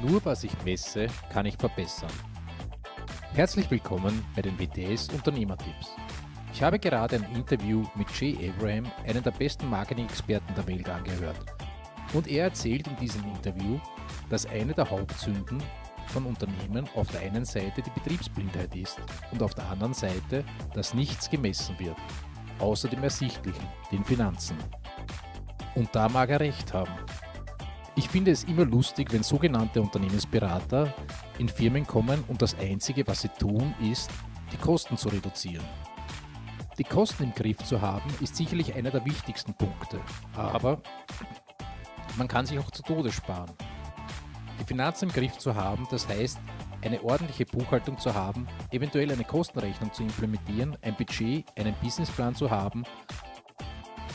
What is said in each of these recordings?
Nur was ich messe, kann ich verbessern. Herzlich willkommen bei den WTS Unternehmertipps. Ich habe gerade ein Interview mit Jay Abraham, einem der besten Marketing-Experten der Welt, angehört. Und er erzählt in diesem Interview, dass eine der Hauptsünden von Unternehmen auf der einen Seite die Betriebsblindheit ist und auf der anderen Seite, dass nichts gemessen wird, außer dem Ersichtlichen, den Finanzen. Und da mag er recht haben. Ich finde es immer lustig, wenn sogenannte Unternehmensberater in Firmen kommen und das Einzige, was sie tun, ist, die Kosten zu reduzieren. Die Kosten im Griff zu haben, ist sicherlich einer der wichtigsten Punkte, aber man kann sich auch zu Tode sparen. Die Finanzen im Griff zu haben, das heißt, eine ordentliche Buchhaltung zu haben, eventuell eine Kostenrechnung zu implementieren, ein Budget, einen Businessplan zu haben,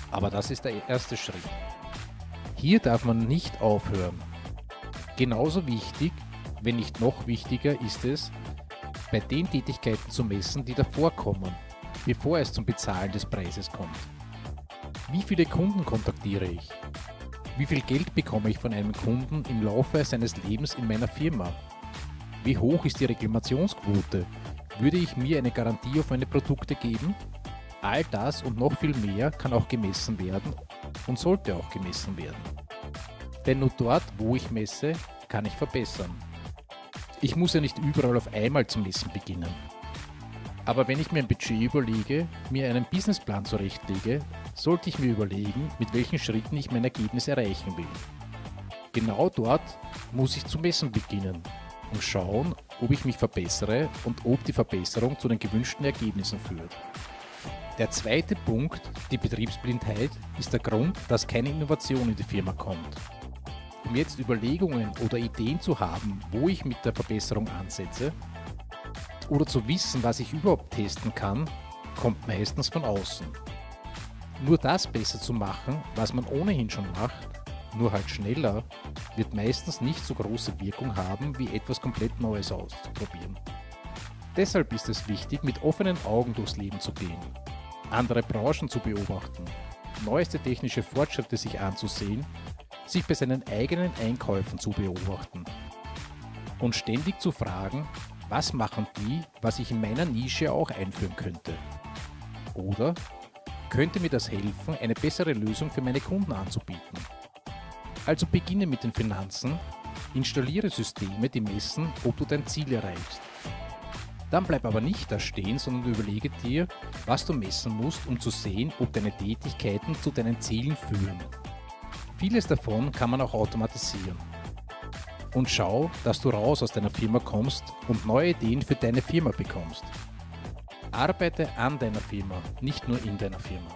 aber das ist der erste Schritt. Hier darf man nicht aufhören. Genauso wichtig, wenn nicht noch wichtiger, ist es, bei den Tätigkeiten zu messen, die davor kommen, bevor es zum Bezahlen des Preises kommt. Wie viele Kunden kontaktiere ich? Wie viel Geld bekomme ich von einem Kunden im Laufe seines Lebens in meiner Firma? Wie hoch ist die Reklamationsquote? Würde ich mir eine Garantie auf meine Produkte geben? All das und noch viel mehr kann auch gemessen werden und sollte auch gemessen werden. Denn nur dort, wo ich messe, kann ich verbessern. Ich muss ja nicht überall auf einmal zum Messen beginnen. Aber wenn ich mir ein Budget überlege, mir einen Businessplan zurechtlege, sollte ich mir überlegen, mit welchen Schritten ich mein Ergebnis erreichen will. Genau dort muss ich zu messen beginnen und schauen, ob ich mich verbessere und ob die Verbesserung zu den gewünschten Ergebnissen führt. Der zweite Punkt, die Betriebsblindheit, ist der Grund, dass keine Innovation in die Firma kommt. Um jetzt Überlegungen oder Ideen zu haben, wo ich mit der Verbesserung ansetze, oder zu wissen, was ich überhaupt testen kann, kommt meistens von außen. Nur das besser zu machen, was man ohnehin schon macht, nur halt schneller, wird meistens nicht so große Wirkung haben, wie etwas komplett Neues auszuprobieren. Deshalb ist es wichtig, mit offenen Augen durchs Leben zu gehen andere Branchen zu beobachten, neueste technische Fortschritte sich anzusehen, sich bei seinen eigenen Einkäufen zu beobachten und ständig zu fragen, was machen die, was ich in meiner Nische auch einführen könnte? Oder könnte mir das helfen, eine bessere Lösung für meine Kunden anzubieten? Also beginne mit den Finanzen, installiere Systeme, die messen, ob du dein Ziel erreichst. Dann bleib aber nicht da stehen, sondern überlege dir, was du messen musst, um zu sehen, ob deine Tätigkeiten zu deinen Zielen führen. Vieles davon kann man auch automatisieren. Und schau, dass du raus aus deiner Firma kommst und neue Ideen für deine Firma bekommst. Arbeite an deiner Firma, nicht nur in deiner Firma.